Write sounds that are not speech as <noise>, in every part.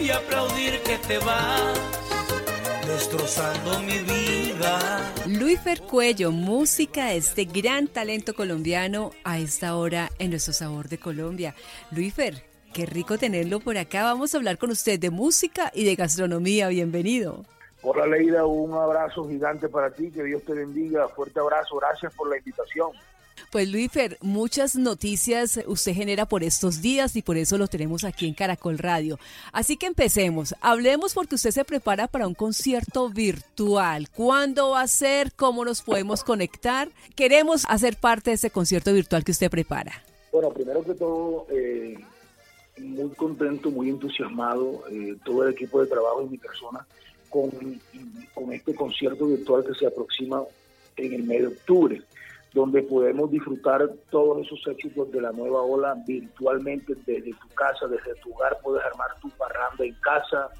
y aplaudir que te vas destrozando mi vida. Luifer Cuello, música, este gran talento colombiano a esta hora en nuestro sabor de Colombia. Luifer, qué rico tenerlo por acá. Vamos a hablar con usted de música y de gastronomía. Bienvenido. Hola Leida, un abrazo gigante para ti, que Dios te bendiga, fuerte abrazo, gracias por la invitación. Pues Luifer, muchas noticias usted genera por estos días y por eso lo tenemos aquí en Caracol Radio. Así que empecemos. Hablemos porque usted se prepara para un concierto virtual. ¿Cuándo va a ser? ¿Cómo nos podemos conectar? Queremos hacer parte de ese concierto virtual que usted prepara. Bueno, primero que todo, eh, muy contento, muy entusiasmado, eh, todo el equipo de trabajo y mi persona con, con este concierto virtual que se aproxima en el mes de octubre, donde podemos disfrutar todos esos éxitos de la nueva ola virtualmente desde tu casa, desde tu hogar, puedes armar tu parranda en casa,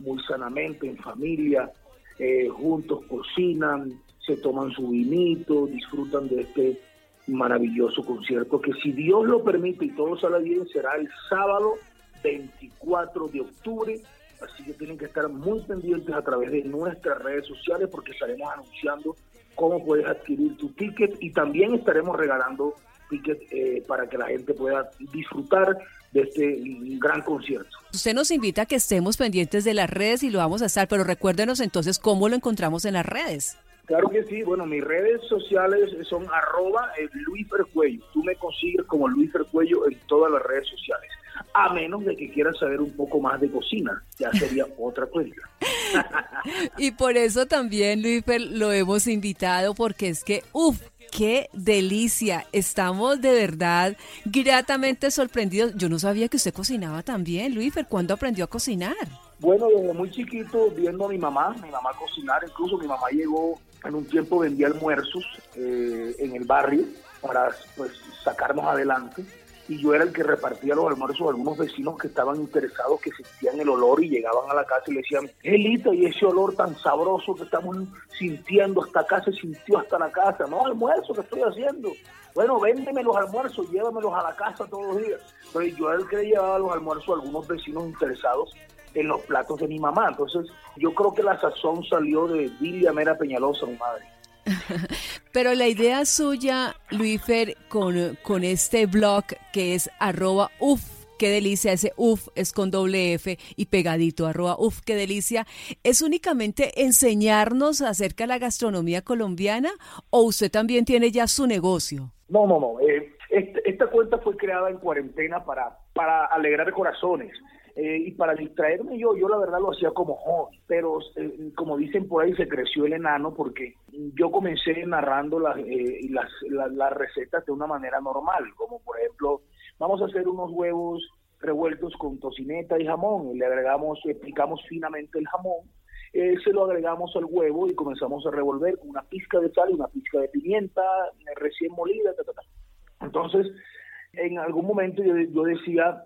muy sanamente, en familia, eh, juntos cocinan, se toman su vinito, disfrutan de este maravilloso concierto que si Dios lo permite y todo sale bien será el sábado 24 de octubre. Así que tienen que estar muy pendientes a través de nuestras redes sociales porque estaremos anunciando cómo puedes adquirir tu ticket y también estaremos regalando tickets eh, para que la gente pueda disfrutar de este gran concierto. Usted nos invita a que estemos pendientes de las redes y lo vamos a estar, pero recuérdenos entonces cómo lo encontramos en las redes. Claro que sí, bueno, mis redes sociales son arroba Luis Percuello. Tú me consigues como Luis Percuello en todas las redes sociales a menos de que quieran saber un poco más de cocina, ya sería <laughs> otra cuenta. Y por eso también, Luis, lo hemos invitado, porque es que, uff, qué delicia. Estamos de verdad gratamente sorprendidos. Yo no sabía que usted cocinaba también, Luis. ¿Cuándo aprendió a cocinar? Bueno, desde muy chiquito, viendo a mi mamá, mi mamá cocinar. Incluso mi mamá llegó en un tiempo, vendía almuerzos eh, en el barrio para pues, sacarnos adelante y yo era el que repartía los almuerzos a algunos vecinos que estaban interesados, que sentían el olor y llegaban a la casa y le decían, Elita, y ese olor tan sabroso que estamos sintiendo hasta acá se sintió hasta la casa, no almuerzo que estoy haciendo. Bueno, véndeme los almuerzos, llévamelos a la casa todos los días. Pero yo era el que le llevaba los almuerzos a algunos vecinos interesados en los platos de mi mamá. Entonces, yo creo que la sazón salió de Dilia Mera Peñalosa, mi madre. <laughs> Pero la idea suya, Luifer, con, con este blog que es arroba uf, qué delicia, ese uf es con doble F y pegadito, arroba uf, qué delicia, ¿es únicamente enseñarnos acerca de la gastronomía colombiana o usted también tiene ya su negocio? No, no, no. Eh, esta cuenta fue creada en cuarentena para, para alegrar corazones. Eh, y para distraerme yo, yo la verdad lo hacía como joven, pero eh, como dicen por ahí, se creció el enano porque yo comencé narrando las, eh, las, las, recetas de una manera normal, como por ejemplo, vamos a hacer unos huevos revueltos con tocineta y jamón, y le agregamos, picamos finamente el jamón, se lo agregamos al huevo y comenzamos a revolver con una pizca de sal y una pizca de pimienta recién molida, entonces en algún momento yo, yo decía,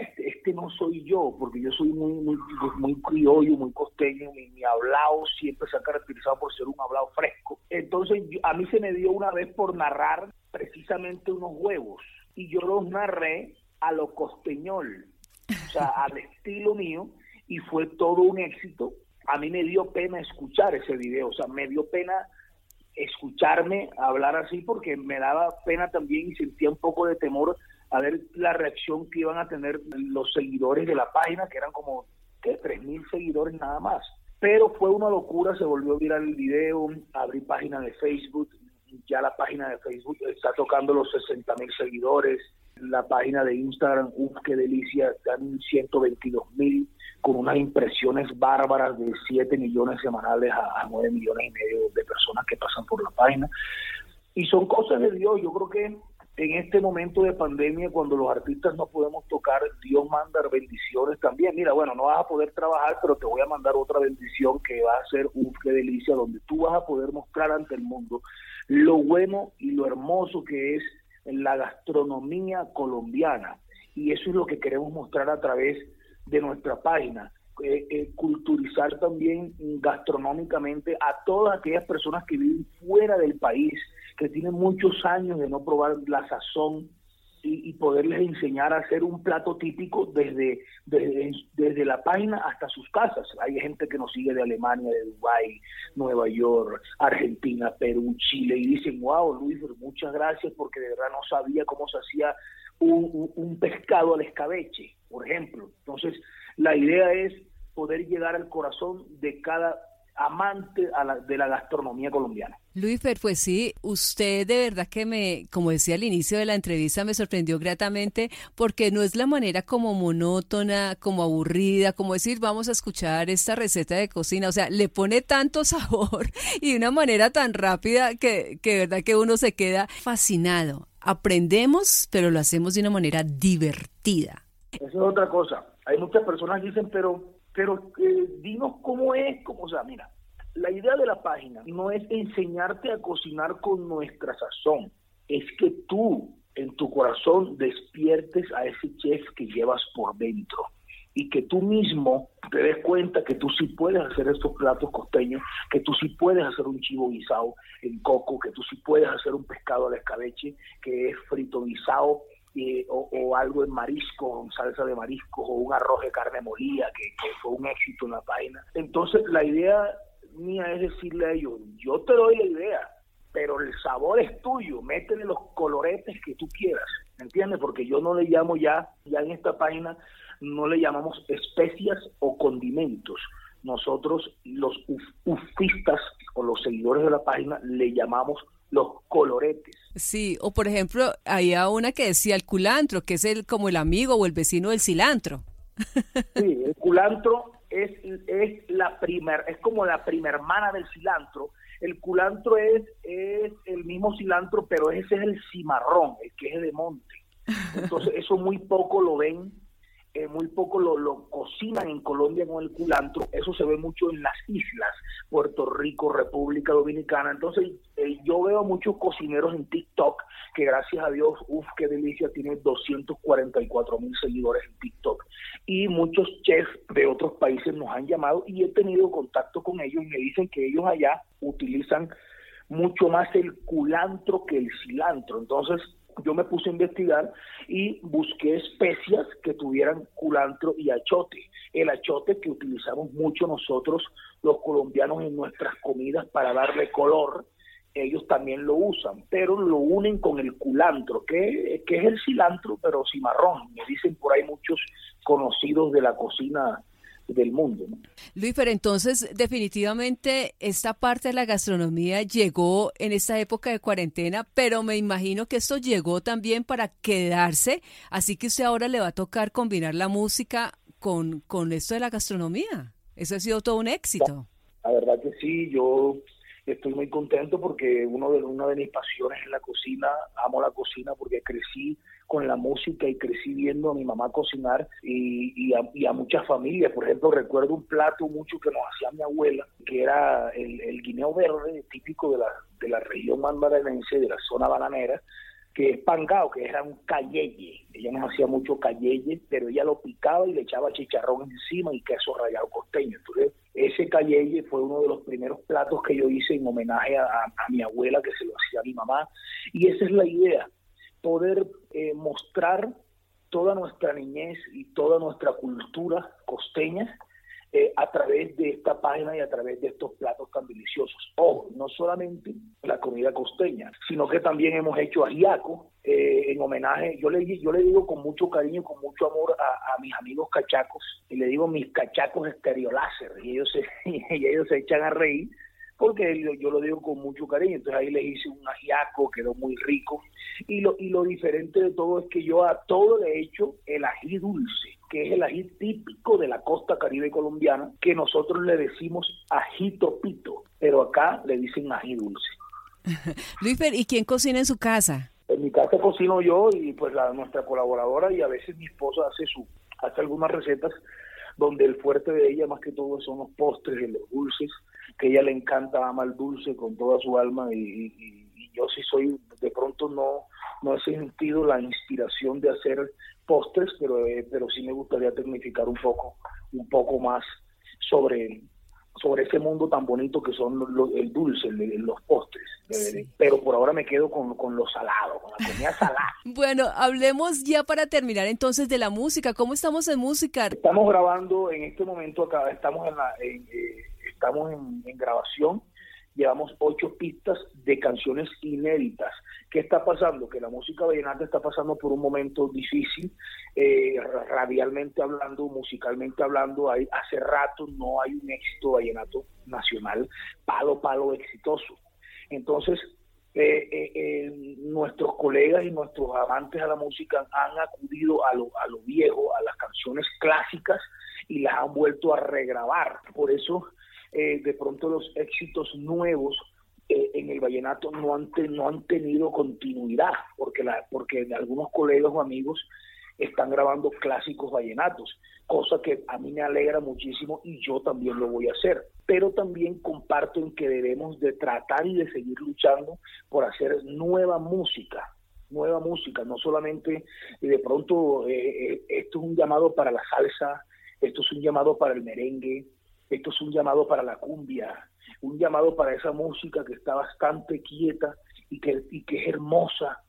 este, este, no soy yo, porque yo soy muy, muy, muy criollo, muy costeño, mi, mi hablado siempre se ha caracterizado por ser un hablado fresco. Entonces a mí se me dio una vez por narrar precisamente unos huevos, y yo los narré a lo costeñol, o sea, al <laughs> estilo mío, y fue todo un éxito. A mí me dio pena escuchar ese video, o sea, me dio pena escucharme hablar así porque me daba pena también y sentía un poco de temor a ver la reacción que iban a tener los seguidores de la página, que eran como ¿qué? 3.000 seguidores nada más. Pero fue una locura, se volvió viral el video, abrí página de Facebook, ya la página de Facebook está tocando los 60.000 seguidores, la página de Instagram, uff, qué delicia, están 122.000 con unas impresiones bárbaras de 7 millones semanales a, a 9 millones y medio de personas que pasan por la página. Y son cosas de Dios, yo creo que en este momento de pandemia, cuando los artistas no podemos tocar, Dios manda bendiciones también. Mira, bueno, no vas a poder trabajar, pero te voy a mandar otra bendición que va a ser un qué delicia, donde tú vas a poder mostrar ante el mundo lo bueno y lo hermoso que es la gastronomía colombiana. Y eso es lo que queremos mostrar a través de nuestra página. Eh, eh, culturizar también gastronómicamente a todas aquellas personas que viven fuera del país, que tienen muchos años de no probar la sazón y, poderles enseñar a hacer un plato típico desde, desde, desde, la página hasta sus casas. Hay gente que nos sigue de Alemania, de Dubái, Nueva York, Argentina, Perú, Chile, y dicen, wow, Luis, muchas gracias porque de verdad no sabía cómo se hacía un pescado al escabeche, por ejemplo. Entonces, la idea es poder llegar al corazón de cada amante de la gastronomía colombiana. Luis Fer, pues sí, usted de verdad que me, como decía al inicio de la entrevista, me sorprendió gratamente porque no es la manera como monótona, como aburrida, como decir vamos a escuchar esta receta de cocina, o sea, le pone tanto <laughs> sabor y de una manera tan rápida que, que de verdad que uno se queda fascinado. Aprendemos, pero lo hacemos de una manera divertida. Esa es otra cosa. Hay muchas personas que dicen, pero pero eh, dinos cómo es, como, o sea, mira, la idea de la página no es enseñarte a cocinar con nuestra sazón, es que tú en tu corazón despiertes a ese chef que llevas por dentro y que tú mismo te des cuenta que tú sí puedes hacer estos platos costeños, que tú sí puedes hacer un chivo guisado en coco, que tú sí puedes hacer un pescado al escabeche que es frito guisado o, algo en marisco, salsa de marisco, o un arroz de carne molida, que, fue un éxito en la página. Entonces, la idea mía es decirle a ellos, yo te doy la idea, pero el sabor es tuyo, métele los coloretes que tú quieras, ¿entiendes? Porque yo no le llamo ya, ya en esta página, no le llamamos especias o condimentos. Nosotros, los ufistas o los seguidores de la página, le llamamos los coloretes. Sí, o por ejemplo, había una que decía el culantro, que es el como el amigo o el vecino del cilantro. Sí, el culantro es, es la primer, es como la primera hermana del cilantro. El culantro es, es el mismo cilantro, pero ese es el cimarrón, el que es de monte. Entonces, eso muy poco lo ven eh, muy poco lo, cocinan en Colombia con el culantro, eso se ve mucho en las islas, Puerto Rico, República Dominicana, entonces eh, yo veo muchos cocineros en TikTok, que gracias a Dios, uff, qué delicia, tiene 244 mil seguidores en TikTok, y muchos chefs de otros países nos han llamado y he tenido contacto con ellos y me dicen que ellos allá utilizan mucho más el culantro que el cilantro, entonces yo me puse a investigar y busqué especias que tuvieran culantro y achote. El achote que utilizamos mucho nosotros los colombianos en nuestras comidas para darle color, ellos también lo usan, pero lo unen con el culantro, que, que es el cilantro, pero cimarrón. Me dicen por ahí muchos conocidos de la cocina del mundo. Luis, pero entonces definitivamente esta parte de la gastronomía llegó en esta época de cuarentena, pero me imagino que esto llegó también para quedarse, así que usted ahora le va a tocar combinar la música con, con esto de la gastronomía. Eso ha sido todo un éxito. La, verdad que sí, yo estoy muy contento porque uno de, una de mis pasiones es la cocina, amo la cocina porque crecí con la música y crecí viendo a mi mamá cocinar y, a, muchas familias. Por ejemplo, recuerdo un plato mucho que nos hacía mi abuela, que era el, guineo verde, típico de la, de la región mandarense, de la zona bananera, que es pangao, que era un cayeye. Ella nos hacía mucho cayeye, pero ella lo picaba y le echaba chicharrón encima y queso rallado costeño. Entonces, ese cayeye fue uno de los primeros platos que yo hice en homenaje a, a mi abuela, que se lo hacía a mi mamá. Y esa es la idea, poder eh, mostrar toda nuestra niñez y toda nuestra cultura costeña eh, a través de esta página y a través de estos platos tan deliciosos. Ojo, no solamente la comida costeña, sino que también hemos hecho ajiaco eh, en homenaje, yo le, yo le digo con mucho cariño, con mucho amor a, mis amigos cachacos, y le digo mis cachacos estereoláser, y ellos se, <laughs> y ellos se echan a reír porque yo, lo digo con mucho cariño. Entonces ahí les hice un ajiaco, quedó muy rico. Y lo, y lo diferente de todo es que yo a todo le he hecho el ají dulce, que es el ají típico de la costa caribe colombiana, que nosotros le decimos ajito pito, pero acá le dicen ají dulce. <laughs> Luis, ¿y quién cocina en su casa? En mi casa cocino yo y pues la, nuestra colaboradora y a veces mi esposa hace su hace algunas recetas donde el fuerte de ella más que todo son los postres y los dulces que ella le encanta, ama el dulce con toda su alma y, yo sí soy, de pronto no, no he sentido la inspiración de hacer postres, pero, eh, pero sí me gustaría tecnificar un poco, un poco más sobre sobre ese mundo tan bonito que son el dulce, los postres. Pero por ahora me quedo con, con lo salado, con la comida <laughs> salada. bueno, hablemos ya para terminar entonces de la música. ¿Cómo estamos en música? Estamos grabando en este momento acá, estamos en, la, eh, estamos en, en grabación llevamos ocho pistas de canciones inéditas. ¿Qué está pasando? Que la música vallenata está pasando por un momento difícil, eh, radialmente hablando, musicalmente hablando. Hay, hace rato no hay un éxito vallenato nacional, palo, palo exitoso. Entonces, eh, eh, nuestros colegas y nuestros amantes a la música han acudido a lo, a lo viejo, a las canciones clásicas y las han vuelto a regrabar. Por eso de pronto los éxitos nuevos eh, en el vallenato no han, tenido continuidad, porque, la, porque algunos colegas o amigos están grabando clásicos vallenatos, cosa que a mí me alegra muchísimo y yo también lo voy a hacer. Pero también comparto en que debemos de tratar y de seguir luchando por hacer nueva música, nueva música, no solamente y de pronto eh, esto es un llamado para la salsa, esto es un llamado para el merengue, esto es un llamado para la cumbia, un llamado para esa música que está bastante quieta y que, y que es hermosa.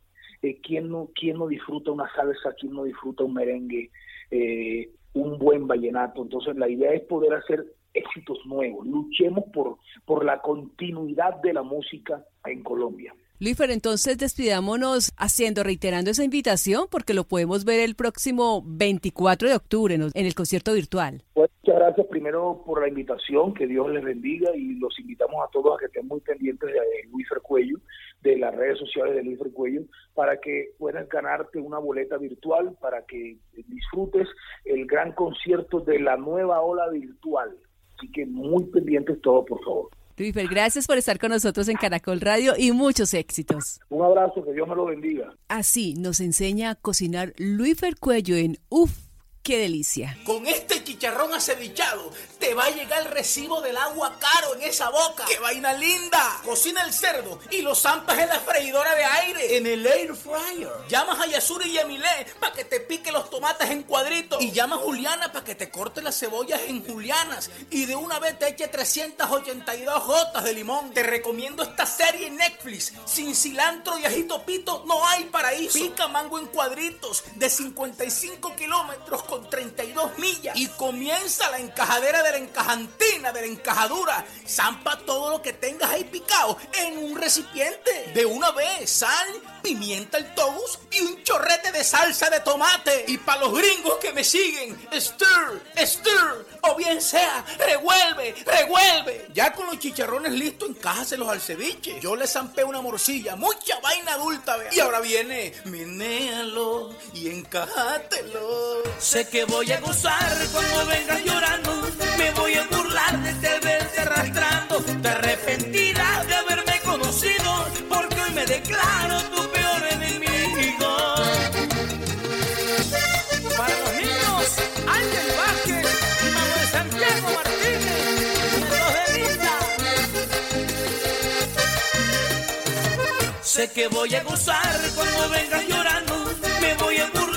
Eh, ¿quién, no, ¿Quién no disfruta una salsa? ¿Quién no disfruta un merengue? Eh, un buen vallenato. Entonces la idea es poder hacer éxitos nuevos. Luchemos por, por la continuidad de la música en Colombia. Luífer, entonces despidámonos haciendo, reiterando esa invitación, porque lo podemos ver el próximo 24 de octubre en el concierto virtual. Muchas gracias primero por la invitación, que Dios les bendiga y los invitamos a todos a que estén muy pendientes de Luífer Cuello, de las redes sociales de Luífer Cuello, para que puedas ganarte una boleta virtual, para que disfrutes el gran concierto de la nueva ola virtual. Así que muy pendientes todos, por favor. Luífer, gracias por estar con nosotros en Caracol Radio y muchos éxitos. Un abrazo, que Dios me lo bendiga. Así nos enseña a cocinar Luífer Cuello en UF ¡Qué delicia! Con este chicharrón acevichado te va a llegar el recibo del agua caro en esa boca. ¡Qué vaina linda! Cocina el cerdo y lo zampas en la freidora de aire, en el air fryer. Llamas a Yasuri y Emilé para que te pique los tomates en cuadritos. Y llama a Juliana para que te corte las cebollas en julianas. Y de una vez te eche 382 gotas de limón. Te recomiendo esta serie en Netflix. Sin cilantro y ajito pito no hay paraíso. Pica mango en cuadritos de 55 kilómetros con 32 millas y comienza la encajadera de la encajantina, de la encajadura. Zampa todo lo que tengas ahí picado en un recipiente. De una vez, sal, pimienta el togus y un chorrete de salsa de tomate. Y para los gringos que me siguen, stir, stir, o bien sea, revuelve, revuelve. Ya con los chicharrones listos, encájaselos al ceviche. Yo le zampé una morcilla, mucha vaina adulta, Y ahora viene, minéalo y encájatelo. Sé que voy a gozar cuando vengas llorando, me voy a burlar de te verte arrastrando. Te arrepentirás de haberme conocido, porque hoy me declaro tu Sé que voy a gozar cuando vengas llorando, me voy a burlar